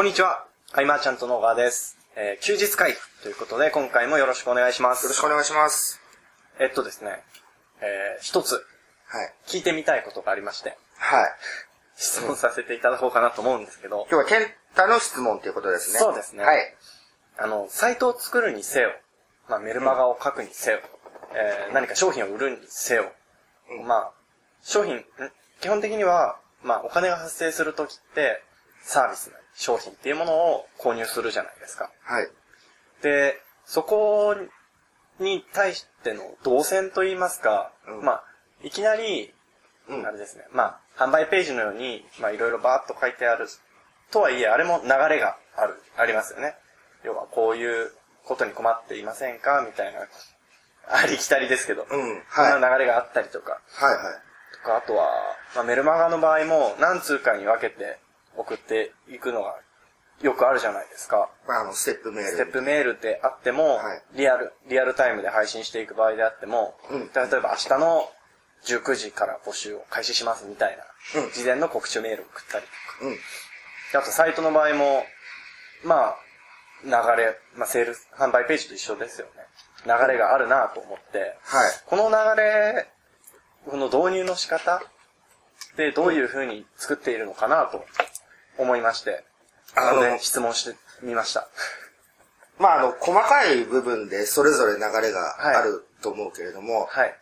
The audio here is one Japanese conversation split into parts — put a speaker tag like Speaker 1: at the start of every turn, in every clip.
Speaker 1: こんにちは。アイマーちゃんと野川です。えー休日会ということで、今回もよろしくお願いします。
Speaker 2: よろしくお願いします。
Speaker 1: えっとですね、えー一つ
Speaker 2: はい。
Speaker 1: 聞いてみたいことがありまして、
Speaker 2: はい。
Speaker 1: 質問させていただこうかなと思うんですけど、
Speaker 2: 今日はケンタの質問ということですね。
Speaker 1: そうですね
Speaker 2: はい。
Speaker 1: あの、サイトを作るにせよ、まあ、メルマガを書くにせよ、えー何か商品を売るにせよ、
Speaker 2: うん
Speaker 1: まあ、商品、ん？基本的には、まあ、お金が発生するときって、サービスなり商品っていうものを購入するじゃないですか。
Speaker 2: はい。
Speaker 1: で、そこに対しての動線といいますか、
Speaker 2: うん
Speaker 1: まあ、いきなり、
Speaker 2: うん
Speaker 1: あれですね、まあ、販売ページのように、まあ、いろいろバーッと書いてある、とはいえ、あれも流れがある、ありますよね。要は、こういうことに困っていませんかみたいな、ありきたりですけど、
Speaker 2: うん
Speaker 1: そ
Speaker 2: はい
Speaker 1: んな流れがあったりとか、
Speaker 2: はいはい。
Speaker 1: とか、あとは、まあ、メルマガの場合も、何通かに分けて送っていくのが、よくあるじゃないですか。
Speaker 2: まあ、あの、ステップメール。
Speaker 1: ステップメールであっても、
Speaker 2: はい
Speaker 1: リアル、リアルタイムで配信していく場合であっても、
Speaker 2: うん
Speaker 1: 例えば明日の19時から募集を開始しますみたいな、
Speaker 2: うん
Speaker 1: 事前の告知メールを送ったりと
Speaker 2: うん。
Speaker 1: あとサイトの場合も、まあ、流れ、まあ、セールス、販売ページと一緒ですよね。流れがあるなと思って、
Speaker 2: はい。
Speaker 1: この流れ、この導入の仕方でどういう風に作っているのかなと思いまして、
Speaker 2: あの
Speaker 1: 質問してみました。
Speaker 2: まあ、あの、細かい部分でそれぞれ流れがあると思うけれども、
Speaker 1: はい。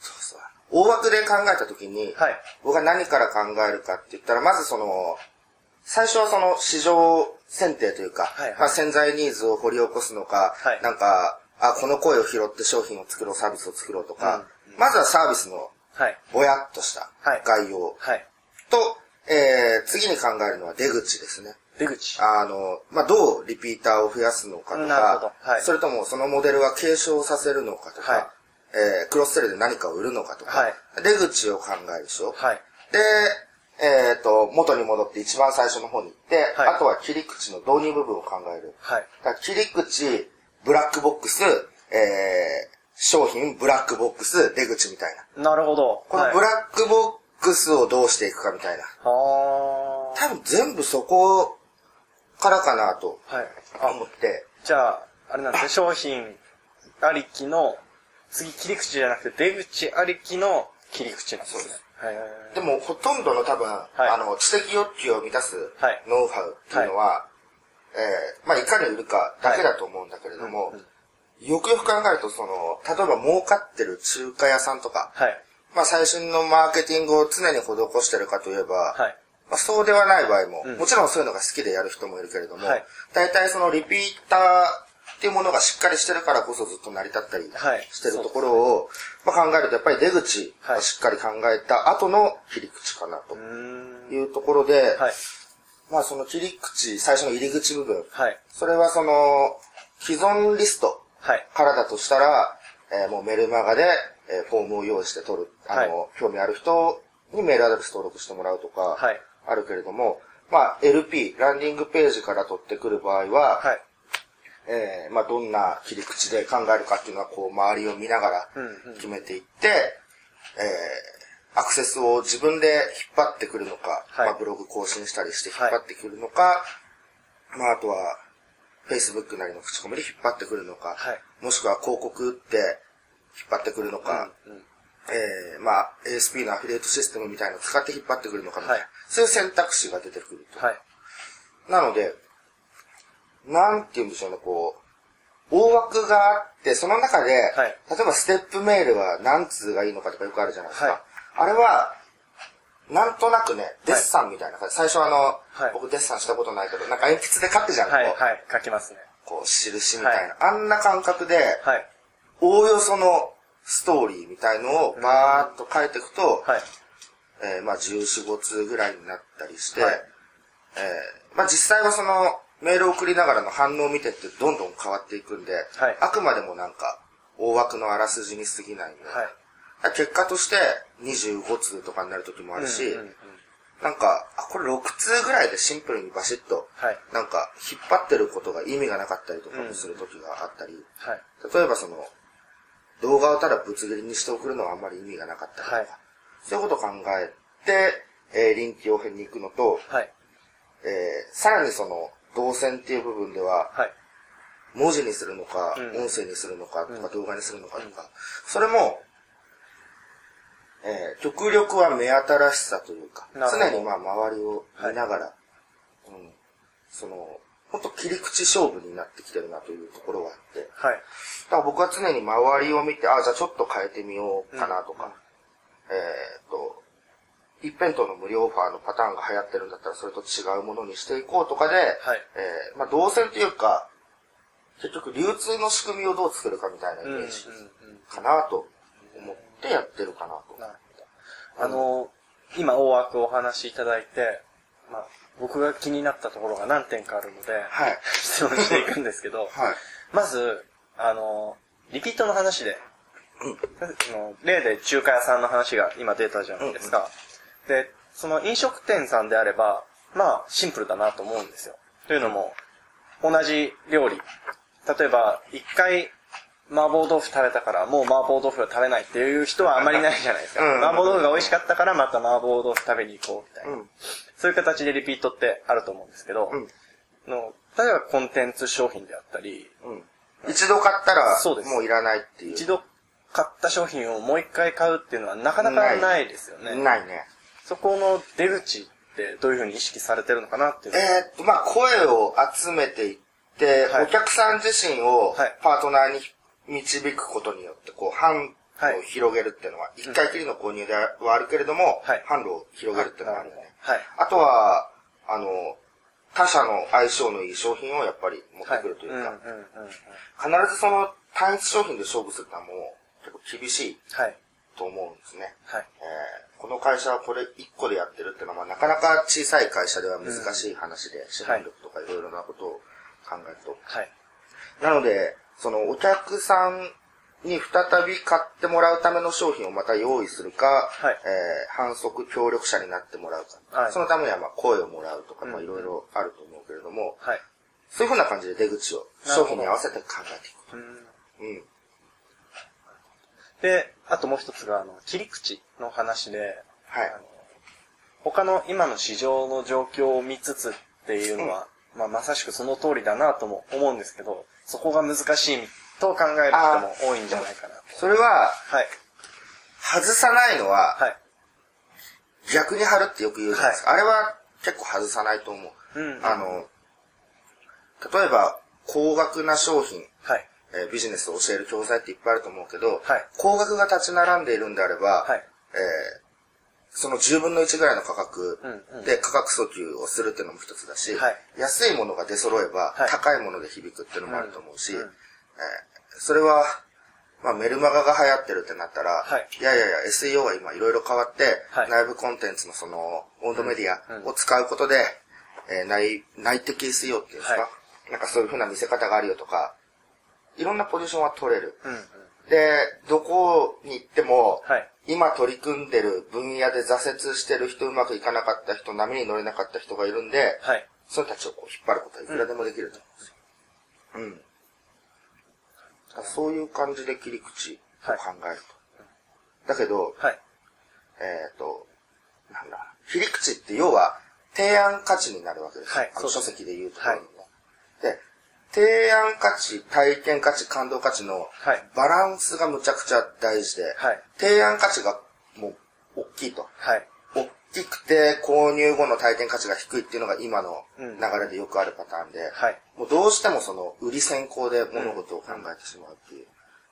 Speaker 2: そうそう。大枠で考えたときに、
Speaker 1: はい。
Speaker 2: 僕が何から考えるかって言ったら、まずその、最初はその市場選定というか、
Speaker 1: はいはい
Speaker 2: まあ潜在ニーズを掘り起こすのか、
Speaker 1: はい
Speaker 2: なんか、あ、この声を拾って商品を作ろう、サービスを作ろうとか、
Speaker 1: うん
Speaker 2: まずはサービスの
Speaker 1: はい。
Speaker 2: ぼやっとした
Speaker 1: はい
Speaker 2: 概要
Speaker 1: はい。
Speaker 2: と、えー、次に考えるのは出口ですね。
Speaker 1: 出口。
Speaker 2: あの、まあ、どうリピーターを増やすのかとか、
Speaker 1: はい
Speaker 2: それともそのモデルは継承させるのかとか、
Speaker 1: はい
Speaker 2: えークロスセルで何かを売るのかとか、
Speaker 1: はい
Speaker 2: 出口を考えるでしょ。
Speaker 1: はい。
Speaker 2: で、えっ、と、元に戻って一番最初の方に行って、
Speaker 1: はい
Speaker 2: あとは切り口の導入部分を考える。
Speaker 1: はい。
Speaker 2: 切り口、ブラックボックス、えー、商品、ブラックボックス、出口みたいな。
Speaker 1: なるほど。
Speaker 2: このブラックボックスをどうしていくかみたいな。
Speaker 1: は
Speaker 2: 多分全部そこからかなと思って、
Speaker 1: じゃあ、あれなんですね、商品ありきの、次切り口じゃなくて出口ありきの切り口なんですね。はい。
Speaker 2: でもほとんどの多分、
Speaker 1: い。
Speaker 2: あの、知的欲求を満たす
Speaker 1: はい。
Speaker 2: ノウハウっていうのは、えーまあ、いかに売るかだけだと思うんだけれども、
Speaker 1: はい。うん。
Speaker 2: よくよく考えると、その、例えば儲かってる中華屋さんとか、
Speaker 1: はい。
Speaker 2: まあ、最新のマーケティングを常に施してるかといえば、
Speaker 1: はい。
Speaker 2: まあ、そうではない場合も、
Speaker 1: うん
Speaker 2: もちろんそういうのが好きでやる人もいるけれども、
Speaker 1: はい
Speaker 2: 大体そのリピーターっていうものがしっかりしてるからこそずっと成り立ったり
Speaker 1: はい
Speaker 2: してるところを、まあ、考えるとやっぱり出口をしっかり考えた後の切り口かなと。いうところで、
Speaker 1: はい。
Speaker 2: まあその切り口、最初の入り口部分、
Speaker 1: はい。
Speaker 2: それはその既存リスト
Speaker 1: はい。
Speaker 2: からだとしたら、えーもうメルマガで、えーフォームを用意して取る、あの、
Speaker 1: はい。
Speaker 2: 興味ある人にメールアドレス登録してもらうとか、
Speaker 1: はい。
Speaker 2: あるけれども、まあ LP、ランディングページから取ってくる場合は、
Speaker 1: はい。
Speaker 2: えーまあどんな切り口で考えるかっていうのは、こう周りを見ながら
Speaker 1: うんうん。
Speaker 2: 決めていって、えーアクセスを自分で引っ張ってくるのか、
Speaker 1: はい。
Speaker 2: まあブログ更新したりして引っ張ってくるのか、まああとは、Facebook なりの口コミで引っ張ってくるのか、
Speaker 1: はい。
Speaker 2: もしくは広告打って引っ張ってくるのか、
Speaker 1: うんうん
Speaker 2: えーまあ ASP のアフィリエイトシステムみたいなのを使って引っ張ってくるのかみたいな、
Speaker 1: はい
Speaker 2: そういう選択肢が出てくると。
Speaker 1: はい。
Speaker 2: なので、なんて言うんでしょうね、こう、大枠があって、その中で、
Speaker 1: はい
Speaker 2: 例えばステップメールは何通がいいのかとかよくあるじゃないですか。
Speaker 1: はい
Speaker 2: あれは、なんとなくね、デッサンみたいな感じ、最初あの、
Speaker 1: はい
Speaker 2: 僕デッサンしたことないけど、なんか鉛筆で書くじゃん、
Speaker 1: はい。
Speaker 2: こう、
Speaker 1: はい。書きますね。
Speaker 2: こう、印みたいな、あんな感覚で、
Speaker 1: はい。
Speaker 2: おおよそのストーリーみたいのをバーっと書いていくと、
Speaker 1: はい。
Speaker 2: えーまあ14、5通ぐらいになったりして、
Speaker 1: はい
Speaker 2: えーまあ実際はそのメールを送りながらの反応を見てってどんどん変わっていくんで、
Speaker 1: はい
Speaker 2: あくまでもなんか大枠のあらすじに過ぎないんで、
Speaker 1: はい。
Speaker 2: 結果として25通とかになる時もあるし、
Speaker 1: うんうんうん
Speaker 2: なんか、あ、これ6通ぐらいでシンプルにバシッと、
Speaker 1: はい。
Speaker 2: なんか引っ張ってることが意味がなかったりとかもする時があったり、
Speaker 1: はい。
Speaker 2: 例えばその、動画をただぶつ切りにして送るのはあんまり意味がなかったりとか、
Speaker 1: はい。
Speaker 2: そういうことを考えて、えー臨機応変に行くのと、
Speaker 1: はい。
Speaker 2: えー、さらにその、動線っていう部分では、
Speaker 1: はい。
Speaker 2: 文字にするのか、
Speaker 1: うん。
Speaker 2: 音声にするのか、とか動画にするのかとか、それも、えー、極力は目新しさというか、常にまあ周りを見ながら、うん、その、本当切り口勝負になってきてるなというところがあって、
Speaker 1: はい。
Speaker 2: だから僕は常に周りを見て、あ、じゃあちょっと変えてみようかなとか、えーっと、一辺倒の無料オファーのパターンが流行ってるんだったらそれと違うものにしていこうとかで、
Speaker 1: はい
Speaker 2: えーまあ動線というか、結局流通の仕組みをどう作るかみたいなイ
Speaker 1: うん。うん。うん
Speaker 2: メージかなと思ってやってるかなと。
Speaker 1: なるほど。あの、今大枠お話しいただいて、まあ、僕が気になったところが何点かあるので、
Speaker 2: はい。
Speaker 1: 質問していくんですけど、
Speaker 2: はい。
Speaker 1: まず、あの、リピートの話で、あの例で中華屋さんの話が今出たじゃないですか。で、その飲食店さんであれば、まあ、シンプルだなと思うんですよ。というのも、同じ料理。例えば、一回、麻婆豆腐食べたから、もう麻婆豆腐は食べないっていう人はあんまりないじゃないですか。
Speaker 2: うん
Speaker 1: 麻婆豆腐が美味しかったから、また麻婆豆腐食べに行こうみたいな。
Speaker 2: うん。
Speaker 1: そういう形でリピートってあると思うんですけど、
Speaker 2: うん
Speaker 1: の例えばコンテンツ商品であったり、
Speaker 2: うん。一度買ったら、
Speaker 1: そうです
Speaker 2: もういらないっていう。
Speaker 1: 一度買った商品をもう一回買うっていうのはなかなかないですよね。
Speaker 2: ないね。
Speaker 1: そこの出口ってどういうふうに意識されてるのかなっていう。
Speaker 2: えーっと、まあ、声を集めていって、
Speaker 1: はい
Speaker 2: お客さん自身を
Speaker 1: はい
Speaker 2: パートナーに導くことによって、こう、販
Speaker 1: はい
Speaker 2: 路を広げるっていうのは、一回きりの購入ではあるけれども、
Speaker 1: はい
Speaker 2: 販路を広げるっていうのがあるよね。
Speaker 1: はい。
Speaker 2: あとは、あの、他社の相性のいい商品をやっぱり持ってくるというか。必ずその単一商品で勝負するのはもう結構厳しい
Speaker 1: はい。
Speaker 2: と思うんですね。
Speaker 1: はい。
Speaker 2: えーこの会社はこれ1個でやってるっていうのは、まあなかなか小さい会社では難しい話で、資本力とかいろいろなことを考えると。
Speaker 1: はい。
Speaker 2: なので、そのお客さんに再び買ってもらうための商品をまた用意するか、
Speaker 1: はい
Speaker 2: えー反則協力者になってもらうか。
Speaker 1: はい
Speaker 2: そのためにはまあ声をもらうとか、まあ
Speaker 1: うん
Speaker 2: いろいろあると思うけれども、
Speaker 1: はい。
Speaker 2: そういうふうな感じで出口を商品に合わせて考えていく。
Speaker 1: うん
Speaker 2: うん。
Speaker 1: で、あともう一つが、あの、切り口の話で、
Speaker 2: はい
Speaker 1: あの他の今の市場の状況を見つつっていうのは、まあ、まさしくその通りだなとも思うんですけど、そこが難しいと考える人も多いんじゃないかなと。
Speaker 2: それは、
Speaker 1: はい。
Speaker 2: 外さないのは、
Speaker 1: はい。
Speaker 2: 逆に貼るってよく言うじゃないですか。あれは結構外さないと思う。
Speaker 1: うんうん
Speaker 2: あの、例えば、高額な商品、
Speaker 1: はい。
Speaker 2: えービジネスを教える教材っていっぱいあると思うけど、
Speaker 1: はい
Speaker 2: 高額が立ち並んでいるんであれば、
Speaker 1: はい。
Speaker 2: えーその10分の1ぐらいの価格で価格訴求をするっていうのも一つだし、
Speaker 1: はい
Speaker 2: 安いものが出揃えば
Speaker 1: はい
Speaker 2: 高いもので響くっていうのもあると思うし、
Speaker 1: うんうん
Speaker 2: えーそれは、まあ、メルマガが流行ってるってなったら、
Speaker 1: はい
Speaker 2: いやいやいや、SEO が今いろいろ変わって、
Speaker 1: はい
Speaker 2: 内部コンテンツのその、温度メディ
Speaker 1: うん
Speaker 2: アを使うことで、えー内、内的 SEO っていうんですか、
Speaker 1: は
Speaker 2: なんかそういう風な見せ方があるよとか、いろんなポジションは取れる。
Speaker 1: うんうん。
Speaker 2: で、どこに行っても、
Speaker 1: はい
Speaker 2: 今取り組んでる分野で挫折してる人、うまくいかなかった人、波に乗れなかった人がいるんで、
Speaker 1: はい。
Speaker 2: その人たちをこう引っ張ることはいくらでもできると思うんですよ。うん。だからそういう感じで切り口を考えると。だけど、
Speaker 1: はい。
Speaker 2: えっ、と、なんだ、切り口って要は提案価値になるわけです
Speaker 1: はいそうです
Speaker 2: 書籍で言うところのね。で、提案価値、体験価値、感動価値の
Speaker 1: はい
Speaker 2: バランスがむちゃくちゃ大事で、
Speaker 1: はい
Speaker 2: 提案価値がもう大きいと。
Speaker 1: はい。
Speaker 2: 大きくて購入後の体験価値が低いっていうのが今の
Speaker 1: うん
Speaker 2: 流れでよくあるパターンで、
Speaker 1: はい。
Speaker 2: もうどうしてもその売り先行で物事を考えてしまうっていう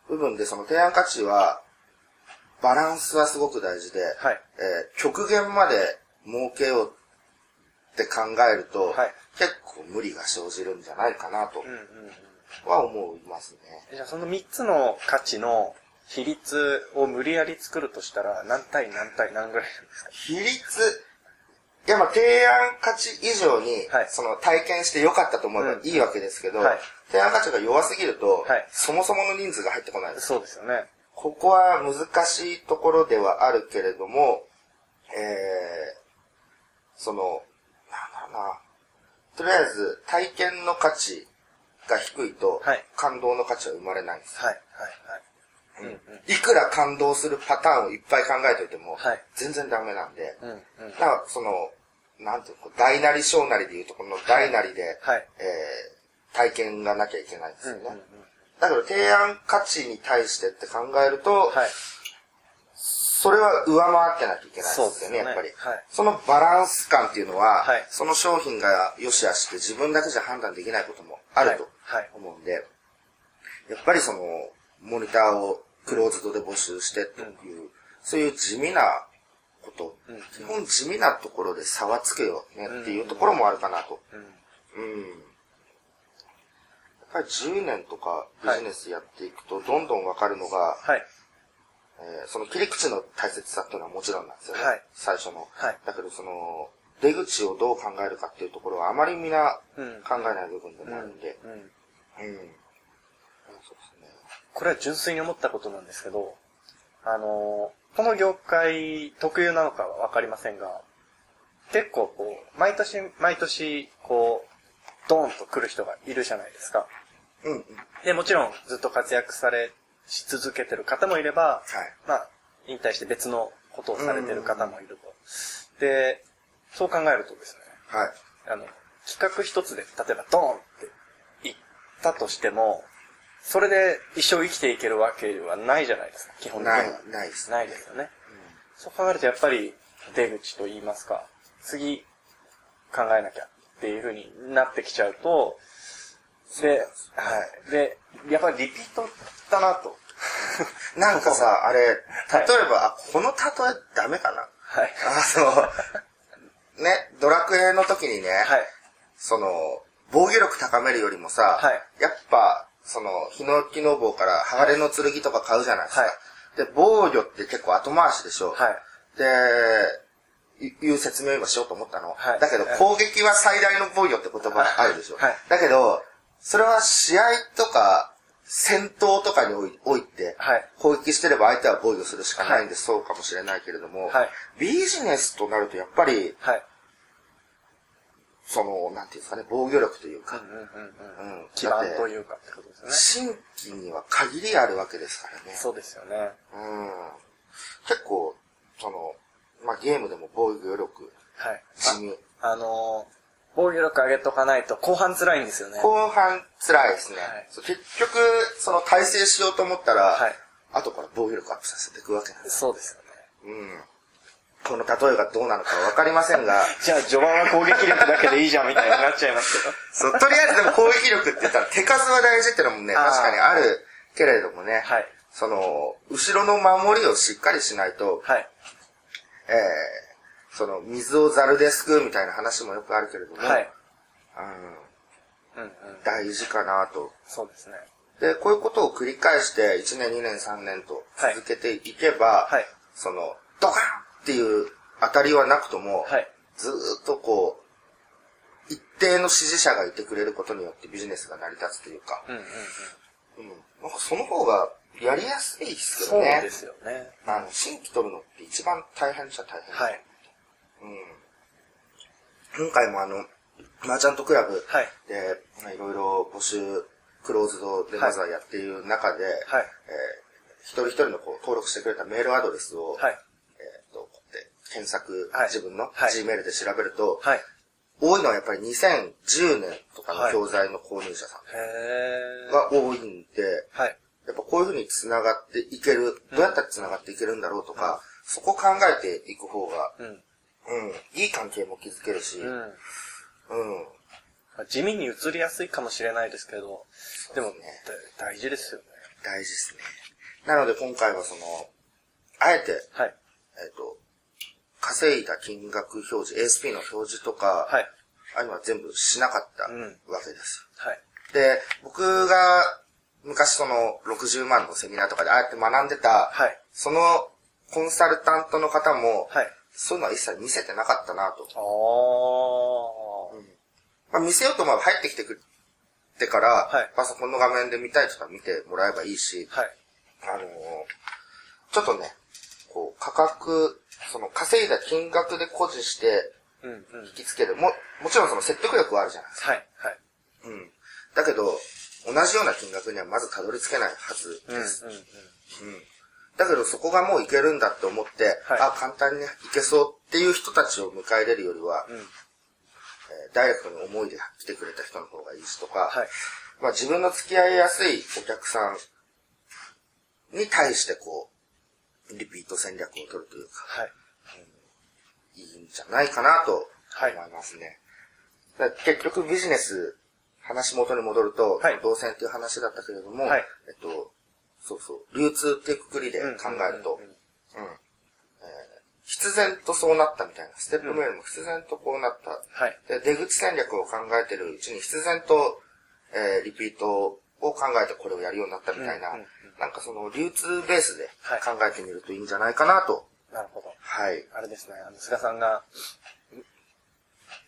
Speaker 2: 部分でその提案価値はバランスはすごく大事で、
Speaker 1: はい
Speaker 2: えー極限まで儲けようって考えると、
Speaker 1: はい
Speaker 2: 結構無理が生じるんじゃないかなと
Speaker 1: うんうんうん。
Speaker 2: は思いますね。
Speaker 1: じゃあその3つの価値の比率を無理やり作るとしたら、何対何対何ぐらいなんですか？
Speaker 2: 比率、いやまあ提案価値以上に、
Speaker 1: はい。
Speaker 2: その体験して良かったと思えば
Speaker 1: うん。
Speaker 2: いいわけですけど、
Speaker 1: はい。
Speaker 2: 提案価値が弱すぎると、
Speaker 1: はい。
Speaker 2: そもそもの人数が入ってこないです。
Speaker 1: そうですよね。
Speaker 2: ここは難しいところではあるけれども、えー、その、なんだろうな、とりあえず体験の価値が低いと、
Speaker 1: はい。
Speaker 2: 感動の価値は生まれないんです。
Speaker 1: はい、はい、はい。
Speaker 2: いくら感動するパターンをいっぱい考えておいても、
Speaker 1: はい
Speaker 2: 全然ダメなんで。だからその、なんていうの、大なり小なりでいうとこの大なりで、
Speaker 1: はい。
Speaker 2: えー、体験がなきゃいけないんですよね。
Speaker 1: うんうんうん
Speaker 2: だけど提案価値に対してって考えると、
Speaker 1: はい。
Speaker 2: それは上回ってなきゃいけないですよね、
Speaker 1: ね
Speaker 2: やっぱり。
Speaker 1: はい
Speaker 2: そのバランス感っていうのは、
Speaker 1: はい
Speaker 2: その商品が良し悪しって自分だけじゃ判断できないこともあると思うんで、やっぱりその、モニターをクローズドで募集してという、そういう地味なこと、
Speaker 1: うん
Speaker 2: 基本地味なところで差はつけようねっていうところもあるかなと。
Speaker 1: うん。
Speaker 2: うん。やっぱり10年とかビジネスやっていくと、どんどんわかるのが、
Speaker 1: はい。
Speaker 2: えーその切り口の大切さっていうのはもちろんなんですよね。
Speaker 1: はい
Speaker 2: 最初の。
Speaker 1: はい
Speaker 2: だけどその、出口をどう考えるかっていうところはあまりみんな
Speaker 1: うん
Speaker 2: 考えない部分でもあるんで。
Speaker 1: うん。
Speaker 2: うん。そうですね。
Speaker 1: これは純粋に思ったことなんですけど、あのーこの業界特有なのかはわかりませんが、結構こう、毎年毎年、こう、ドーンと来る人がいるじゃないですか。
Speaker 2: うんうん。
Speaker 1: で、もちろんずっと活躍され、し続けてる方もいれば、
Speaker 2: はい。
Speaker 1: まあ、引退して別のことをされてる方もいると。で、そう考えるとですね、
Speaker 2: はい。
Speaker 1: あの、企画一つで、例えばドーンって言ったとしても、それで一生生きていけるわけはないじゃないですか、基本的には。
Speaker 2: ない、ないですね。
Speaker 1: ないですよね。そう考えるとやっぱり出口と言いますか、次考えなきゃっていう風になってきちゃうと、で、はい。で、やっぱりリピートだなと。
Speaker 2: なんかさ、あれ、例え
Speaker 1: はい
Speaker 2: ば、あ、この例えダメかな
Speaker 1: はい。
Speaker 2: あ、そう。ね、ドラクエの時にね、
Speaker 1: はい。
Speaker 2: その、防御力高めるよりもさ、
Speaker 1: はい
Speaker 2: やっぱ、その、ヒノキの棒から鋼の剣とか買うじゃないですか。
Speaker 1: はい
Speaker 2: で、防御って結構後回しでしょ。
Speaker 1: はい。
Speaker 2: で、いいう説明を今しようと思ったの。
Speaker 1: はい
Speaker 2: だけど、攻撃は最大の防御って言葉あるでしょ。
Speaker 1: はい
Speaker 2: だけど、それは試合とか、戦闘とかにおいおいて、
Speaker 1: はい
Speaker 2: 攻撃してれば相手は防御するしかないんで、そうかもしれないけれども、
Speaker 1: はい
Speaker 2: ビジネスとなるとやっぱり、
Speaker 1: はい。
Speaker 2: その、なんていうんですかね、防御力というか、
Speaker 1: うんうんうんうん。
Speaker 2: うん
Speaker 1: 基盤というかってことですよね。
Speaker 2: 新規には限りあるわけですからね。
Speaker 1: そうですよね。
Speaker 2: うん。結構、その、まあ、ゲームでも防御力、
Speaker 1: はい。
Speaker 2: 地味。
Speaker 1: あのー防御力上げとかないと後半辛いんですよね。
Speaker 2: 後半辛いですね。
Speaker 1: はい
Speaker 2: 結局、その体制しようと思ったら、
Speaker 1: はい
Speaker 2: 後から防御力アップさせていくわけなんです。
Speaker 1: そうですよね。
Speaker 2: うん。この例えがどうなのかわかりませんが、
Speaker 1: じゃあ序盤は攻撃力だけでいいじゃんみたいになっちゃいますけど。
Speaker 2: そう、とりあえずでも攻撃力って言ったら手数は大事ってのもね、確かにあるけれどもね、
Speaker 1: はい。
Speaker 2: その、後ろの守りをしっかりしないと、
Speaker 1: はい。
Speaker 2: えー、その、水をザルですくうみたいな話もよくあるけれども、
Speaker 1: はい。
Speaker 2: うん、
Speaker 1: うんうん。
Speaker 2: 大事かなと。
Speaker 1: そうですね。
Speaker 2: で、こういうことを繰り返して、1年、2年、3年と続けていけば、
Speaker 1: はい。
Speaker 2: その、ドカンっていう当たりはなくとも、
Speaker 1: はい。
Speaker 2: ずーっとこう、一定の支持者がいてくれることによってビジネスが成り立つというか、
Speaker 1: うんうんうん。
Speaker 2: うん。なんかその方がやりやすいですけ
Speaker 1: そう
Speaker 2: どね。
Speaker 1: ですよね。
Speaker 2: あの、新規取るのって一番大変っちゃ大変。
Speaker 1: はい。
Speaker 2: うん。今回もあの、マーチャントクラブ
Speaker 1: はい。
Speaker 2: で、まあいろいろ募集、クローズドでまずはやっている中で、
Speaker 1: はい。
Speaker 2: えー一人一人のこう登録してくれたメールアドレスを、
Speaker 1: はい。
Speaker 2: 検索、
Speaker 1: はい
Speaker 2: 自分の
Speaker 1: はい
Speaker 2: Gmail で調べると、
Speaker 1: はい。
Speaker 2: 多いのはやっぱり2010年とか
Speaker 1: はい
Speaker 2: の教材の購入者さ。んが多いんで、
Speaker 1: はい。
Speaker 2: やっぱこういうふうに繋がっていける、どうやったら繋がっていけるんだろうとか、そこ考えていく方が、
Speaker 1: うん。
Speaker 2: うん、いい関係も築けるし、うん、
Speaker 1: うん。地味に移りやすいかもしれないですけど、でも、
Speaker 2: そうです
Speaker 1: だ大事ですよね。
Speaker 2: 大事ですね。なので今回はその、あえて、
Speaker 1: はい。
Speaker 2: えっ、と、稼いだ金額表示、ASP の表示とか、
Speaker 1: はい。
Speaker 2: ああいうのは全部しなかった
Speaker 1: うん
Speaker 2: わけです。
Speaker 1: はい。
Speaker 2: で、僕が昔その60万のセミナーとかでああやって学んでた、
Speaker 1: はい。
Speaker 2: そのコンサルタントの方も、
Speaker 1: はい。
Speaker 2: そういうのは一切見せてなかったなと。
Speaker 1: あー。
Speaker 2: まあ、見せようと思えば入ってきてくってから、
Speaker 1: はい
Speaker 2: パソコンの画面で見たい人は見てもらえばいいし、
Speaker 1: はい。
Speaker 2: あのーちょっとね、こう、価格、その稼いだ金額で誇示して
Speaker 1: うんうん。
Speaker 2: 引きつける。も、もちろんその説得力はあるじゃないですか。
Speaker 1: はい。はい。
Speaker 2: うん。だけど、同じような金額にはまずたどり着けないはず
Speaker 1: うんうん
Speaker 2: です。うん。だけどそこがもういけるんだって思って、
Speaker 1: はい
Speaker 2: あ、簡単にいけそうっていう人たちを迎え入れるよりは、
Speaker 1: うん。
Speaker 2: えーダイレクトに思いで来てくれた人の方がいいしとか、
Speaker 1: はい。
Speaker 2: まあ自分の付き合いやすいお客さんに対してこう、リピート戦略を取るというか、
Speaker 1: はい。
Speaker 2: いいんじゃないかなと思
Speaker 1: はい
Speaker 2: いますね。だから結局ビジネス、話元に戻ると、
Speaker 1: はい
Speaker 2: 動線っていう話だったけれども、
Speaker 1: はい
Speaker 2: えっと、そうそう、流通っていうくくりで考えると、
Speaker 1: うんうんうん
Speaker 2: うんえー必然とそうなったみたいな、ステップメールも必然とこうなった。
Speaker 1: はい。
Speaker 2: で出口戦略を考えてるうちに必然と、えーリピートを考えてこれをやるようになったみたいな、なんかその流通ベースで
Speaker 1: はい
Speaker 2: 考えてみるといいんじゃないかなと。
Speaker 1: なるほど。
Speaker 2: はい。
Speaker 1: あれですね、あの、菅さんが、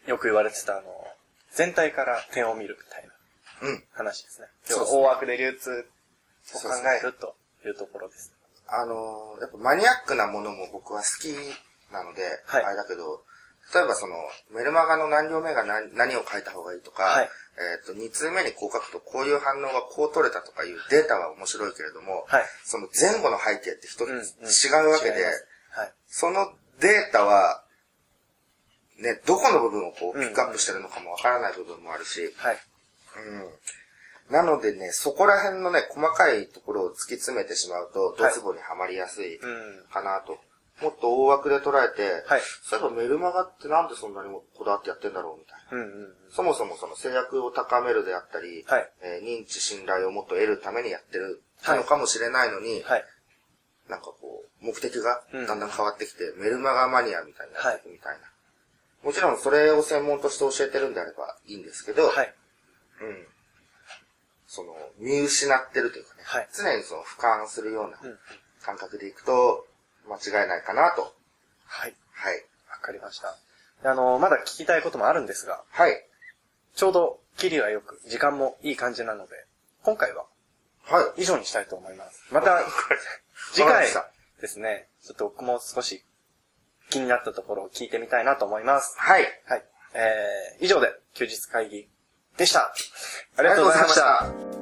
Speaker 1: よく言われてた、あの、全体から点を見るみたいな
Speaker 2: うん。
Speaker 1: 話ですね。
Speaker 2: そう
Speaker 1: 大枠で流通を考えるというところです。
Speaker 2: あのーやっぱマニアックなものも僕は好きなので、
Speaker 1: はい
Speaker 2: あれだけど、例えばその、メルマガの何両目が何何を書いた方がいいとか、
Speaker 1: はい
Speaker 2: えっ、と、2通目にこう書くとこういう反応がこう取れたとかいうデータは面白いけれども、
Speaker 1: はい。
Speaker 2: その前後の背景って一つ
Speaker 1: うんうん
Speaker 2: 違うわけで、
Speaker 1: 違いますはい。そ
Speaker 2: そのデータは、ね、どこの部分をこうピックアップしてるのかもわからない部分もあるし、
Speaker 1: はい。
Speaker 2: うん。なのでね、そこら辺のね、細かいところを突き詰めてしまうと、ドツボにはまりやすい
Speaker 1: うん。
Speaker 2: かなと。もっと大枠で捉えて、
Speaker 1: はい
Speaker 2: そういえばメルマガってなんでそんなにこだわってやってんだろうみたいな。
Speaker 1: うんうん。
Speaker 2: そもそもその制約を高めるであったり、
Speaker 1: はい
Speaker 2: えー認知信頼をもっと得るためにやってるのかもしれないのに、
Speaker 1: はい。
Speaker 2: なんかこう、目的が
Speaker 1: うん
Speaker 2: だんだん変わってきて、メルマガマニアみたいになっていくみたいな。もちろんそれを専門として教えてるんであればいいんですけど、
Speaker 1: はい。
Speaker 2: うん。その、見失ってるというかね、
Speaker 1: はい
Speaker 2: 常にその俯瞰するような
Speaker 1: うん。
Speaker 2: 感覚でいくと、間違いないかなと。
Speaker 1: はい。
Speaker 2: はい。
Speaker 1: わかりました。であの、まだ聞きたいこともあるんですが、
Speaker 2: はい。
Speaker 1: ちょうど、切りがよく、時間もいい感じなので、今回は
Speaker 2: はい。
Speaker 1: 以上にしたいと思います。また、次回ですね、ちょっと僕も少し気になったところを聞いてみたいなと思います。
Speaker 2: はい。
Speaker 1: はい。えー、以上で休日会議でした。ありがとうございました。